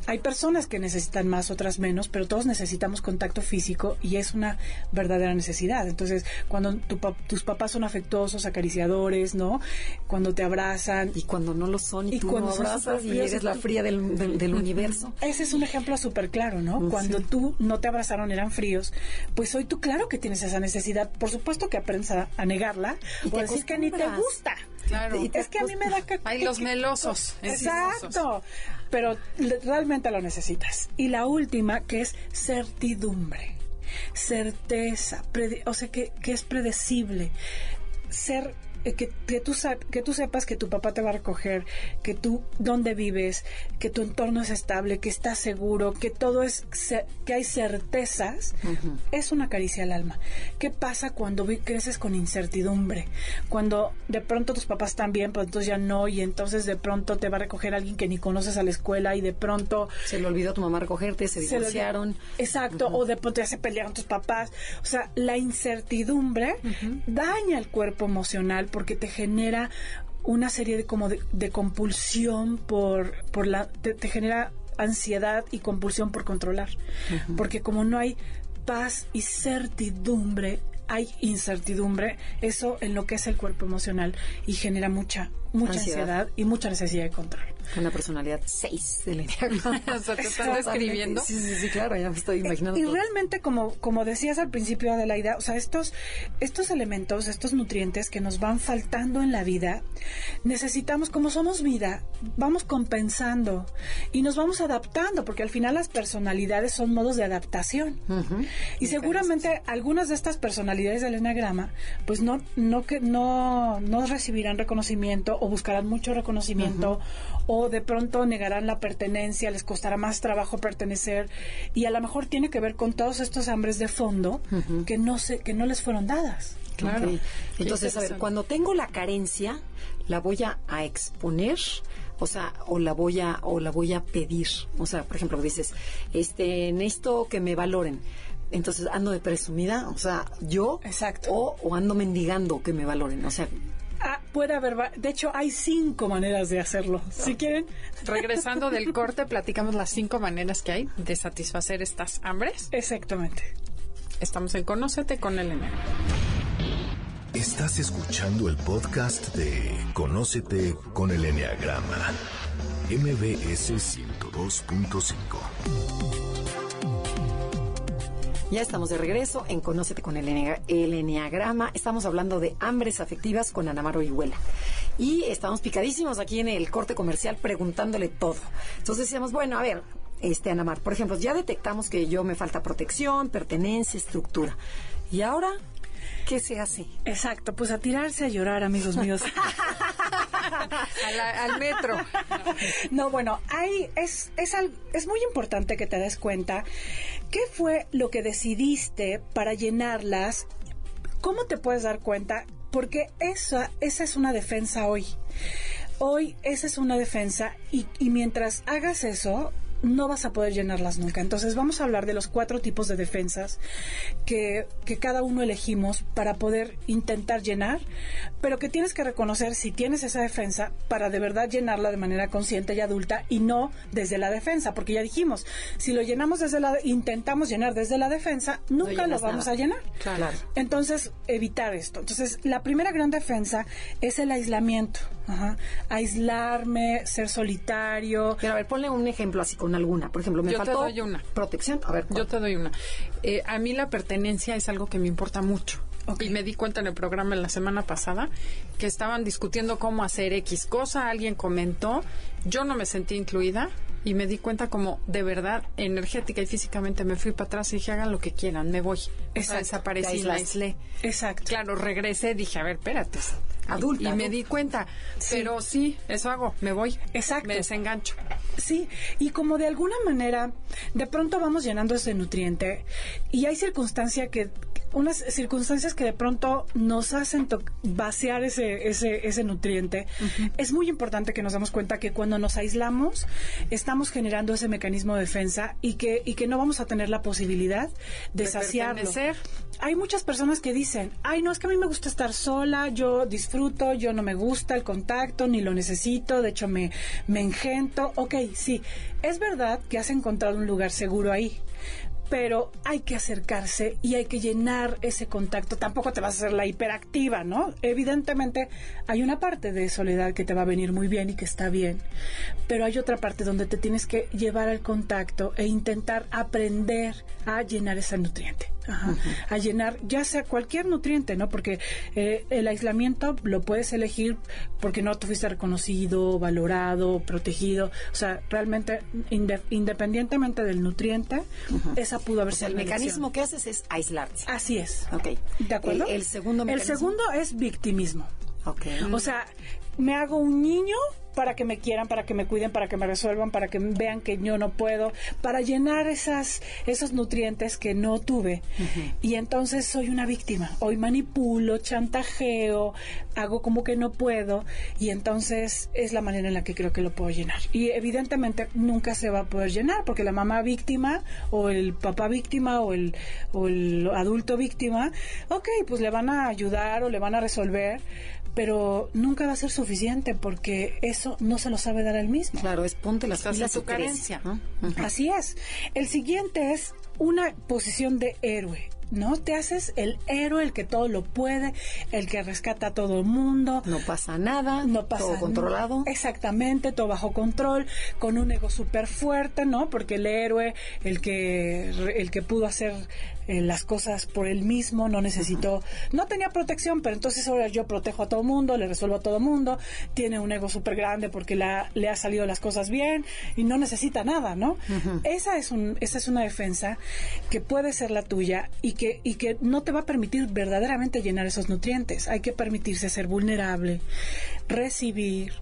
Hay personas que necesitan más, otras menos, pero todos necesitamos contacto físico y es una verdadera necesidad. Entonces, cuando tus papás son afectuosos, acariciadores, ¿no? Cuando te abrazan. Y cuando no lo son y, tú cuando no abrazas y eres la fría del, del, universo. Ese es un ejemplo súper claro, ¿no? Cuando tú no te abrazaron, eran fríos, pues hoy tú claro que tienes esa necesidad. Por supuesto que aprendes a, negarla y o decir que ni te gusta. Claro. Y es que a mí me da Hay los melosos. Exacto. Pero realmente lo necesitas. Y la última, que es certidumbre. Certeza. o sea, que, que es predecible. Ser que, que, tú, que tú sepas que tu papá te va a recoger, que tú dónde vives, que tu entorno es estable, que estás seguro, que todo es, que hay certezas, es una caricia al alma. ¿Qué pasa cuando creces con incertidumbre? Cuando de pronto tus papás están bien, pero entonces ya no, y entonces de pronto te va a recoger alguien que ni conoces a la escuela y de pronto... Se le olvidó a tu mamá recogerte, se divorciaron. exacto, o de pronto ya se pelearon tus papás. O sea, la incertidumbre daña el cuerpo emocional porque te genera una serie de como de, compulsión por, por la te, genera ansiedad y compulsión por controlar. Porque como no hay paz y certidumbre hay incertidumbre eso enloquece el cuerpo emocional y genera mucha mucha ansiedad y mucha necesidad de control una personalidad 6 del enneagrama. o sea, te estás describiendo. Sí, sí, sí, claro, ya me estoy imaginando. Y realmente, como, como decías al principio de la idea, o sea, estos, estos elementos, estos nutrientes que nos van faltando en la vida, necesitamos, como somos vida, vamos compensando y nos vamos adaptando, porque al final las personalidades son modos de adaptación. Y seguramente algunas de estas personalidades del enneagrama, pues no, no, que, no, no recibirán reconocimiento o buscarán mucho reconocimiento o de pronto negarán la pertenencia, les costará más trabajo pertenecer y a lo mejor tiene que ver con todos estos hambres de fondo que no se, que no les fueron dadas. Claro. Entonces, a ver, cuando tengo la carencia, la voy a, exponer o sea, o la voy a o la voy a pedir. O sea, por ejemplo, dices, este, necesito que me valoren. Entonces ando de presumida, o sea, yo Exacto. O, o ando mendigando que me valoren, o sea, Ah, puede haber, de hecho hay cinco maneras de hacerlo. Si quieren, Regresando del corte, platicamos las cinco maneras que hay de satisfacer estas hambres. exactamente. Estamos en Conócete con Elena. Estás escuchando el podcast de Conócete con el Enneagrama, MBS 102.5. Ya estamos de regreso en Conócete con el, Enneagrama. Estamos hablando de hambres afectivas con Ana Mar Orihuela. Y estamos picadísimos aquí en el corte comercial preguntándole todo. Entonces decíamos, bueno, a ver, este Ana Mar, por ejemplo, ya detectamos que yo me falta protección, pertenencia, estructura. ¿Y ahora qué se hace? Exacto, pues a tirarse a llorar, amigos míos. Al metro. No, bueno, hay, es, es, es muy importante que te des cuenta qué fue lo que decidiste para llenarlas. ¿Cómo te puedes dar cuenta? Porque esa, esa es una defensa hoy. Hoy esa es una defensa y, y mientras hagas eso, no vas a poder llenarlas nunca. Entonces vamos a hablar de los cuatro tipos de defensas que, que cada uno elegimos para poder intentar llenar, pero que tienes que reconocer si tienes esa defensa para de verdad llenarla de manera consciente y adulta y no desde la defensa, porque ya dijimos, si lo llenamos desde la, intentamos llenar desde la defensa, nunca lo vamos nada. a llenar. Claro. Entonces, evitar esto. Entonces, la primera gran defensa es el aislamiento. Ajá. Aislarme, ser solitario. Pero a ver, ponle un ejemplo así con alguna. Por ejemplo, me Yo te doy una. protección. A ver, ¿cuál? Yo te doy una. Eh, a mí la pertenencia es algo que me importa mucho. Y me di cuenta en el programa la semana pasada que estaban discutiendo cómo hacer X cosa. Alguien comentó, yo no me sentí incluida y me di cuenta como de verdad energética y físicamente me fui para atrás y dije hagan lo que quieran, me voy. O sea, Exacto, desaparecí, aislaste. aislé. Exacto. Claro, regresé, dije, a ver, espérate. Adulta, Y, y me di cuenta, Sí. pero sí, eso hago, me voy. Exacto. Me desengancho. Sí, y como de alguna manera, de pronto vamos llenando ese nutriente y hay circunstancia que unas circunstancias que de pronto nos hacen vaciar ese, ese, ese nutriente. Es muy importante que nos damos cuenta que cuando nos aislamos, estamos generando ese mecanismo de defensa y que, y que no vamos a tener la posibilidad de, De saciarlo. pertenecer. Hay muchas personas que dicen, ay, no, es que a mí me gusta estar sola, yo disfruto, yo no me gusta el contacto, ni lo necesito, de hecho me, me engento. Ok, sí, es verdad que has encontrado un lugar seguro ahí, pero hay que acercarse y hay que llenar ese contacto. Tampoco te vas a hacer la hiperactiva, ¿no? Evidentemente hay una parte de soledad que te va a venir muy bien y que está bien, pero hay otra parte donde te tienes que llevar al contacto e intentar aprender a llenar ese nutriente. Ajá. A llenar ya sea cualquier nutriente, ¿no? Porque eh, el aislamiento lo puedes elegir porque no te fuiste reconocido, valorado, protegido. O sea, realmente, inde- independientemente del nutriente, esa pudo haber O sea, sido el mecanismo que haces es aislarte. Así es. Ok. ¿De acuerdo? El, el segundo El mecanismo. segundo es victimismo. Ok. O sea, me hago un niño para que me quieran, para que me cuiden, para que me resuelvan, para que vean que yo no puedo, para llenar esas, esos nutrientes que no tuve. Y entonces soy una víctima. Hoy manipulo, chantajeo, hago como que no puedo y entonces es la manera en la que creo que lo puedo llenar. Y evidentemente nunca se va a poder llenar porque la mamá víctima o el papá víctima o el, o el adulto víctima, ok, pues le van a ayudar o le van a resolver, pero nunca va a ser suficiente porque eso no se lo sabe dar él mismo. Claro, es ponte las y crece, carencia. Así es. El siguiente es una posición de héroe. ¿No? Te haces el héroe, el que todo lo puede, el que rescata a todo el mundo. No pasa nada, no pasa todo nada. controlado. Exactamente, todo bajo control, con un ego súper fuerte, ¿no? Porque el héroe, el que, el que pudo hacer eh, las cosas por él mismo, no necesitó, no tenía protección, pero entonces ahora yo protejo a todo mundo, le resuelvo a todo mundo, tiene un ego súper grande porque la- le ha salido las cosas bien y no necesita nada, ¿no? esa, es un, esa es una defensa que puede ser la tuya y que, y que no te va a permitir verdaderamente llenar esos nutrientes. Hay que permitirse ser vulnerable, recibir,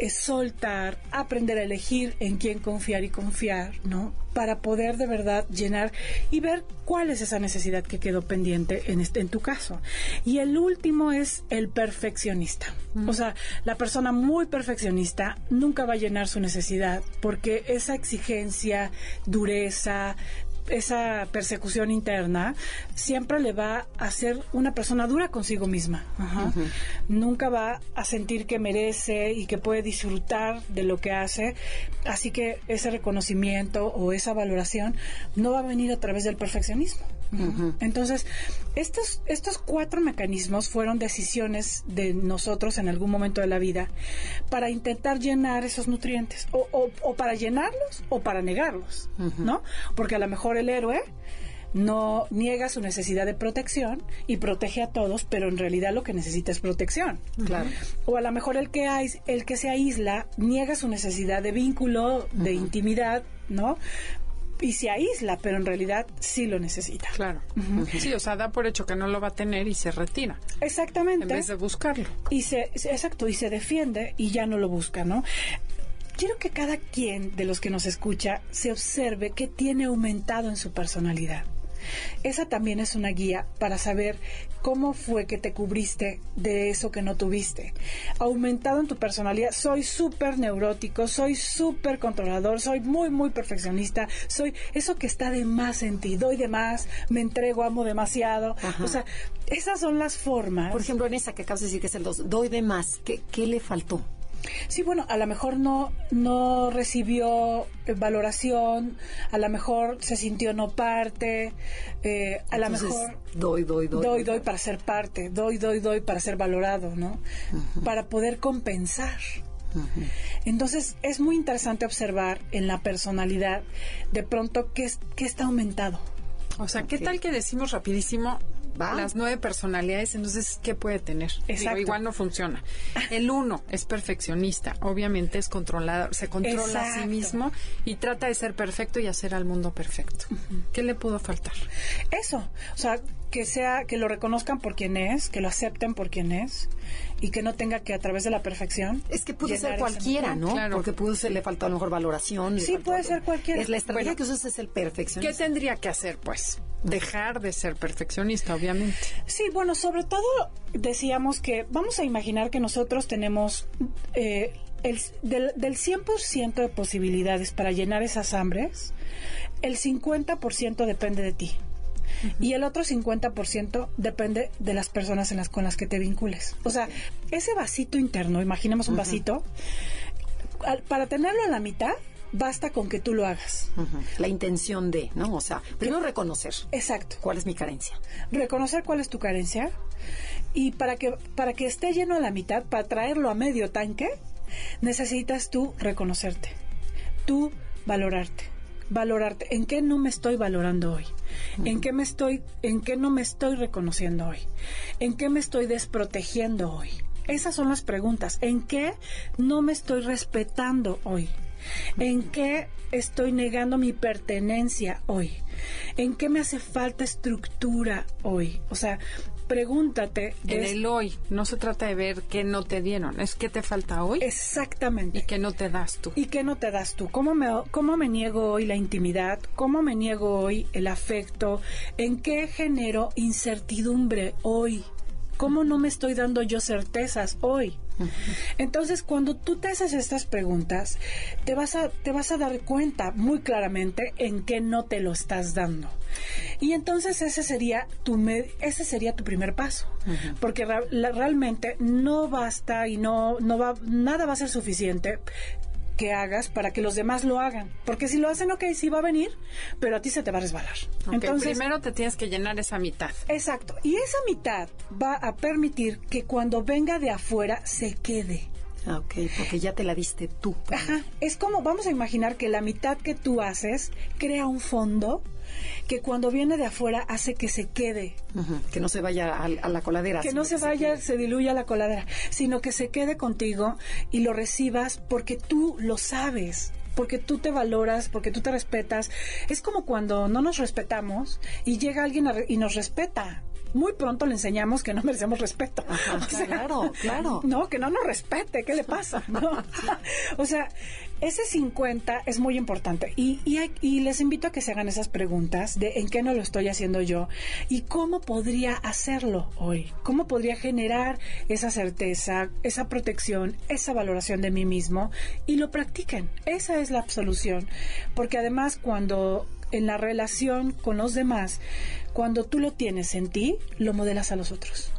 eh, soltar, aprender a elegir en quién confiar y confiar, ¿no? Para poder de verdad llenar y ver cuál es esa necesidad que quedó pendiente en, este, en tu caso. Y el último es el perfeccionista. O sea, la persona muy perfeccionista nunca va a llenar su necesidad porque esa exigencia, dureza, esa persecución interna, siempre le va a ser una persona dura consigo misma. Nunca va a sentir que merece y que puede disfrutar de lo que hace. Así que ese reconocimiento o esa valoración no va a venir a través del perfeccionismo. Entonces, estos, estos cuatro mecanismos fueron decisiones de nosotros en algún momento de la vida para intentar llenar esos nutrientes, o, o, para llenarlos o para negarlos, ¿no? Porque a lo mejor el héroe no niega su necesidad de protección y protege a todos, pero en realidad lo que necesita es protección. Claro. O a lo mejor el que, el que se aísla niega su necesidad de vínculo, de intimidad, ¿no? Y se aísla, pero en realidad sí lo necesita. Claro. Sí, o sea, da por hecho que no lo va a tener y se retira. Exactamente. En vez de buscarlo. Y se, exacto, y se defiende y ya no lo busca, ¿no? Quiero que cada quien de los que nos escucha se observe qué tiene aumentado en su personalidad. Esa también es una guía para saber cómo fue que te cubriste de eso que no tuviste. Aumentado en tu personalidad, soy súper neurótico, soy súper controlador, soy muy, muy perfeccionista, soy eso que está de más en ti, doy de más, me entrego, amo demasiado. O sea, esas son las formas. Por ejemplo, en esa que acabas de decir que es el 2, doy de más, ¿qué, qué le faltó? Sí, bueno, a lo mejor no, no recibió eh, valoración, a lo mejor se sintió no parte, eh, a lo mejor... Doy, doy, doy. Doy, doy para ser parte, doy, doy, doy para ser valorado, ¿no? Para poder compensar. Entonces es muy interesante observar en la personalidad de pronto qué, qué está aumentado. O sea, ¿qué tal que decimos rapidísimo? Las nueve personalidades, entonces, ¿qué puede tener? igual no funciona. El uno es perfeccionista, obviamente es controlador, se controla a sí mismo y trata de ser perfecto y hacer al mundo perfecto. ¿Qué le pudo faltar? Eso, o sea, que sea, que lo reconozcan por quien es, que lo acepten por quien es y que no tenga que a través de la perfección. Es que puede ser cualquiera, ¿no? Claro. Porque pudo ser, le faltó a lo mejor valoración. Sí, puede ser cualquiera. Es la estrategia que usas es el perfeccionista. ¿Qué tendría que hacer, pues? Dejar de ser perfeccionista, obviamente. Sí, bueno, sobre todo decíamos que vamos a imaginar que nosotros tenemos eh, el, del, del 100% de posibilidades para llenar esas hambres, el 50% depende de ti y el otro 50% depende de las personas en las, con las que te vincules. O sea, ese vasito interno, imaginemos un vasito, para tenerlo a la mitad, basta con que tú lo hagas. La intención de, ¿no? O sea, primero reconocer. Exacto. ¿Cuál es mi carencia? Reconocer cuál es tu carencia y para que para que esté lleno a la mitad, para traerlo a medio tanque, necesitas tú reconocerte. Tú valorarte valorarte. ¿En qué no me estoy valorando hoy? ¿En qué me estoy, en qué no me estoy reconociendo hoy? ¿En qué me estoy desprotegiendo hoy? Esas son las preguntas. ¿En qué no me estoy respetando hoy? ¿En qué estoy negando mi pertenencia hoy? ¿En qué me hace falta estructura hoy? O sea, pregúntate. En el hoy, no se trata de ver qué no te dieron, es qué te falta hoy. Exactamente. Y qué no te das tú. Y qué no te das tú. ¿Cómo me, cómo me niego hoy la intimidad? ¿Cómo me niego hoy el afecto? ¿En qué genero incertidumbre hoy? ¿Cómo no me estoy dando yo certezas hoy? Entonces, cuando tú te haces estas preguntas, te vas a, te vas a dar cuenta muy claramente en qué no te lo estás dando. Y entonces ese sería tu, ese sería tu primer paso, porque realmente no basta y no, no va, nada va a ser suficiente que hagas para que los demás lo hagan. Porque si lo hacen, ok, sí va a venir, pero a ti se te va a resbalar. Entonces, primero te tienes que llenar esa mitad. Exacto. Y esa mitad va a permitir que cuando venga de afuera se quede. Ah, ok, porque ya te la diste tú. Ajá. Es como, vamos a imaginar que la mitad que tú haces crea un fondo que cuando viene de afuera hace que se quede. Que no se vaya a, la coladera. Que no se vaya, se, diluya la coladera, sino que se quede contigo y lo recibas porque tú lo sabes porque tú te valoras, porque tú te respetas. Es como cuando no nos respetamos y llega alguien y nos respeta muy pronto le enseñamos que no merecemos respeto. claro, claro. No, que no nos respete, ¿qué le pasa? o sea, ese 50 es muy importante y, y, les invito a que se hagan esas preguntas de en qué no lo estoy haciendo yo y cómo podría hacerlo hoy, cómo podría generar esa certeza, esa protección, esa valoración de mí mismo y lo practiquen. Esa es la solución, porque además cuando en la relación con los demás, cuando tú lo tienes en ti, lo modelas a los otros.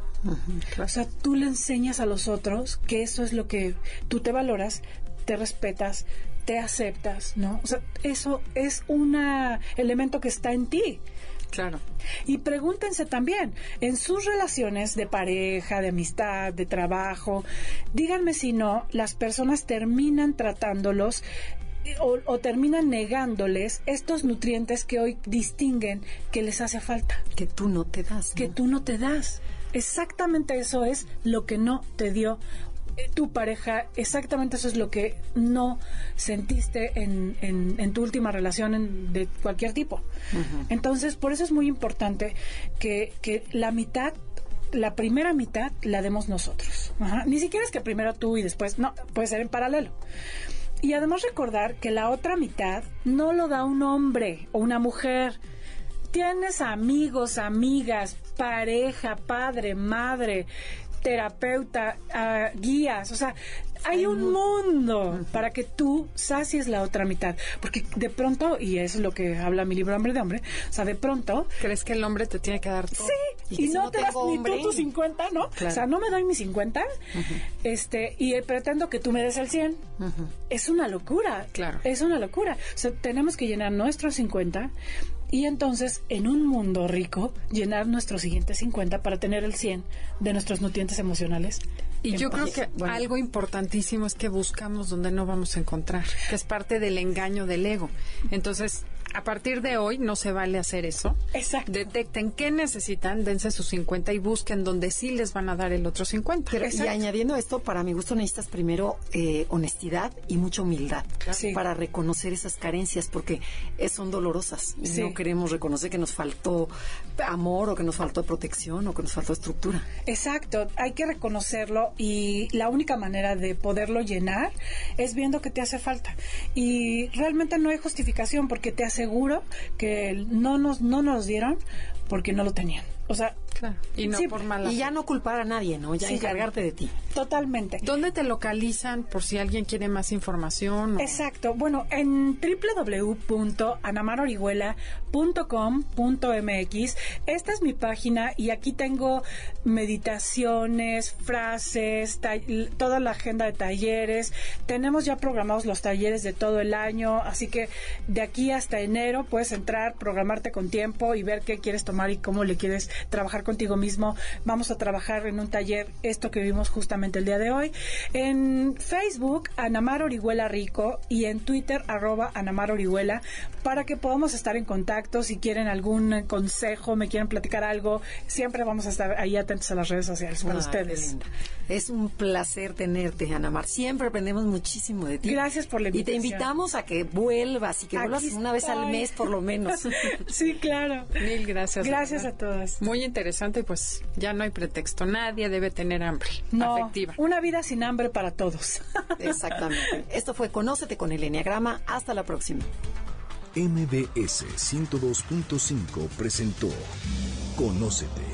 O sea, tú le enseñas a los otros que eso es lo que tú te valoras, te respetas, te aceptas, ¿no? O sea, eso es un elemento que está en ti. Claro. Y pregúntense también, en sus relaciones de pareja, de amistad, de trabajo, díganme si no, las personas terminan tratándolos o, o, terminan negándoles estos nutrientes que hoy distinguen que les hace falta. Que tú no te das. Que tú no te das. Exactamente eso es lo que no te dio eh, tu pareja, exactamente eso es lo que no sentiste en, en, tu última relación de cualquier tipo. Entonces, por eso es muy importante que, que la mitad la primera mitad la demos nosotros. Ni siquiera es que primero tú y después, no, puede ser en paralelo. Y además recordar que la otra mitad no lo da un hombre o una mujer. Tienes amigos, amigas, pareja, padre, madre, terapeuta, ah, guías, o sea, hay un mundo para que tú sacies la otra mitad. Porque de pronto, y eso es lo que habla mi libro Hombre de Hombre, o sea, de pronto... ¿Crees que el hombre te tiene que dar todo? Sí, y, no, te das ni tú tus 50, ¿no? O sea, no me doy mis 50 este, y pretendo que tú me des el 100. Es una locura. Claro. Es una locura. O sea, tenemos que llenar nuestros 50 y entonces, en un mundo rico, llenar nuestros siguientes 50 para tener el 100 de nuestros nutrientes emocionales. Y yo creo que algo importantísimo es que buscamos donde no vamos a encontrar, que es parte del engaño del ego. Entonces, a partir de hoy no se vale hacer eso. Exacto. Detecten qué necesitan, dense sus 50 y busquen donde sí les van a dar el otro 50. y añadiendo esto, para mi gusto necesitas primero eh, honestidad y mucha humildad para reconocer esas carencias porque son dolorosas. No queremos reconocer que nos faltó amor o que nos faltó protección o que nos faltó estructura. Exacto, hay que reconocerlo y la única manera de poderlo llenar es viendo que te hace falta. Y realmente no hay justificación porque te hace seguro que no nos, no nos dieron porque no lo tenían. O sea, y no por mala Y ya no culpar a nadie, ¿no? Ya encargarte de ti. Totalmente. ¿Dónde te localizan por si alguien quiere más información? Exacto. Bueno, en www.anamarorihuela.com.mx. Esta es mi página y aquí tengo meditaciones, frases, toda la agenda de talleres. Tenemos ya programados los talleres de todo el año, así que de aquí hasta enero puedes entrar, programarte con tiempo y ver qué quieres tomar y cómo le quieres trabajar contigo mismo. Vamos a trabajar en un taller, esto que vimos justamente el día de hoy. En Facebook, Anamar Orihuela Rico y en Twitter, arroba Anamar Orihuela, para que podamos estar en contacto. Si quieren algún consejo, me quieren platicar algo, siempre vamos a estar ahí atentos a las redes sociales para ustedes. Es un placer tenerte, Anamar. Siempre aprendemos muchísimo de ti. Gracias por la invitación. Y te invitamos a que vuelvas y que vuelvas una vez al mes por lo menos. sí, claro. Mil gracias. Gracias a todas. Muy interesante, pues ya no hay pretexto. Nadie debe tener hambre no, afectiva. Una vida sin hambre para todos. Exactamente. Esto fue Conócete con el Enneagrama. Hasta la próxima. MBS 102.5 presentó Conócete